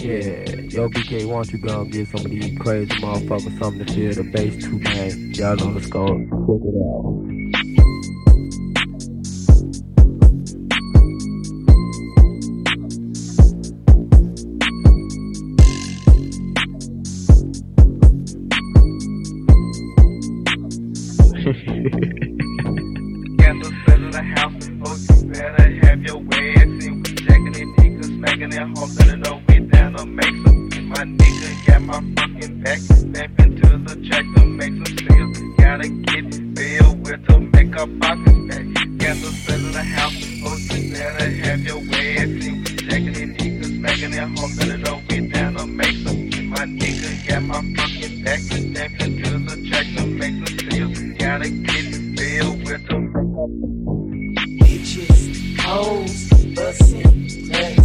Yeah, yo BK, why don't you go and give some of these crazy motherfuckers something to feel the bass too, man. Y'all know the score. Check it out. Got to settle the house, oh you better have your way. See we jacking it, niggas smacking that hoes that it make some. My nigga got my fucking back, step into the track to make some sales. Gotta get bail with to make our pockets back. Got to settle the house, oh you better have your way. And see we jacking it, niggas smacking hoes that it know we down to make some. My nigga got my fucking back, step into the track to make some sales. Gotta get bail with to make our bitches, hoes, bussin',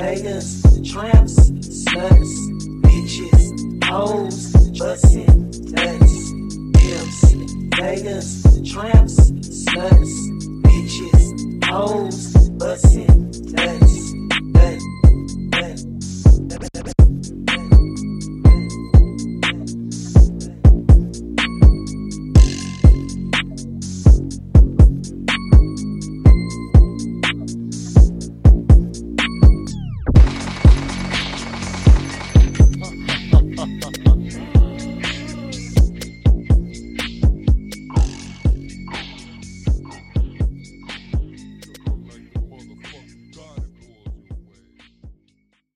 beggars, tramps, sluts, bitches, hoes, bussin', nuts, pimps, beggars, tramps, sluts, bitches, hoes,